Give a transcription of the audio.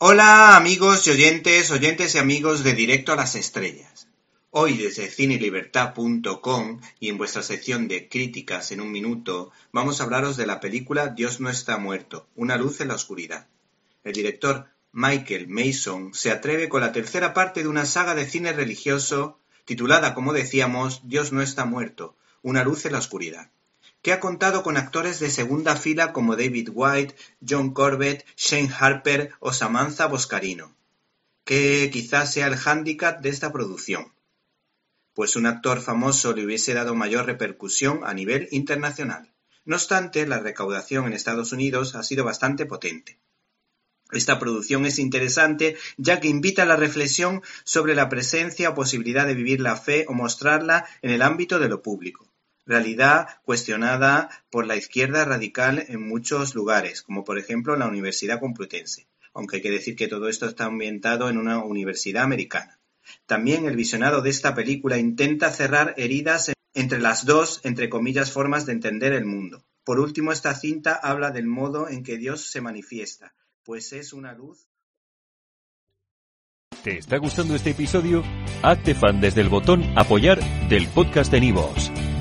Hola amigos y oyentes, oyentes y amigos de Directo a las Estrellas. Hoy desde cinelibertad.com y en vuestra sección de críticas en un minuto vamos a hablaros de la película Dios no está muerto, una luz en la oscuridad. El director Michael Mason se atreve con la tercera parte de una saga de cine religioso titulada, como decíamos, Dios no está muerto, una luz en la oscuridad que ha contado con actores de segunda fila como David White, John Corbett, Shane Harper o Samantha Boscarino, que quizás sea el hándicap de esta producción, pues un actor famoso le hubiese dado mayor repercusión a nivel internacional. No obstante, la recaudación en Estados Unidos ha sido bastante potente. Esta producción es interesante ya que invita a la reflexión sobre la presencia o posibilidad de vivir la fe o mostrarla en el ámbito de lo público realidad cuestionada por la izquierda radical en muchos lugares, como por ejemplo la Universidad Complutense, aunque hay que decir que todo esto está ambientado en una universidad americana. También el visionado de esta película intenta cerrar heridas entre las dos, entre comillas, formas de entender el mundo. Por último, esta cinta habla del modo en que Dios se manifiesta, pues es una luz. ¿Te está gustando este episodio? Hazte fan desde el botón apoyar del podcast de Nivos.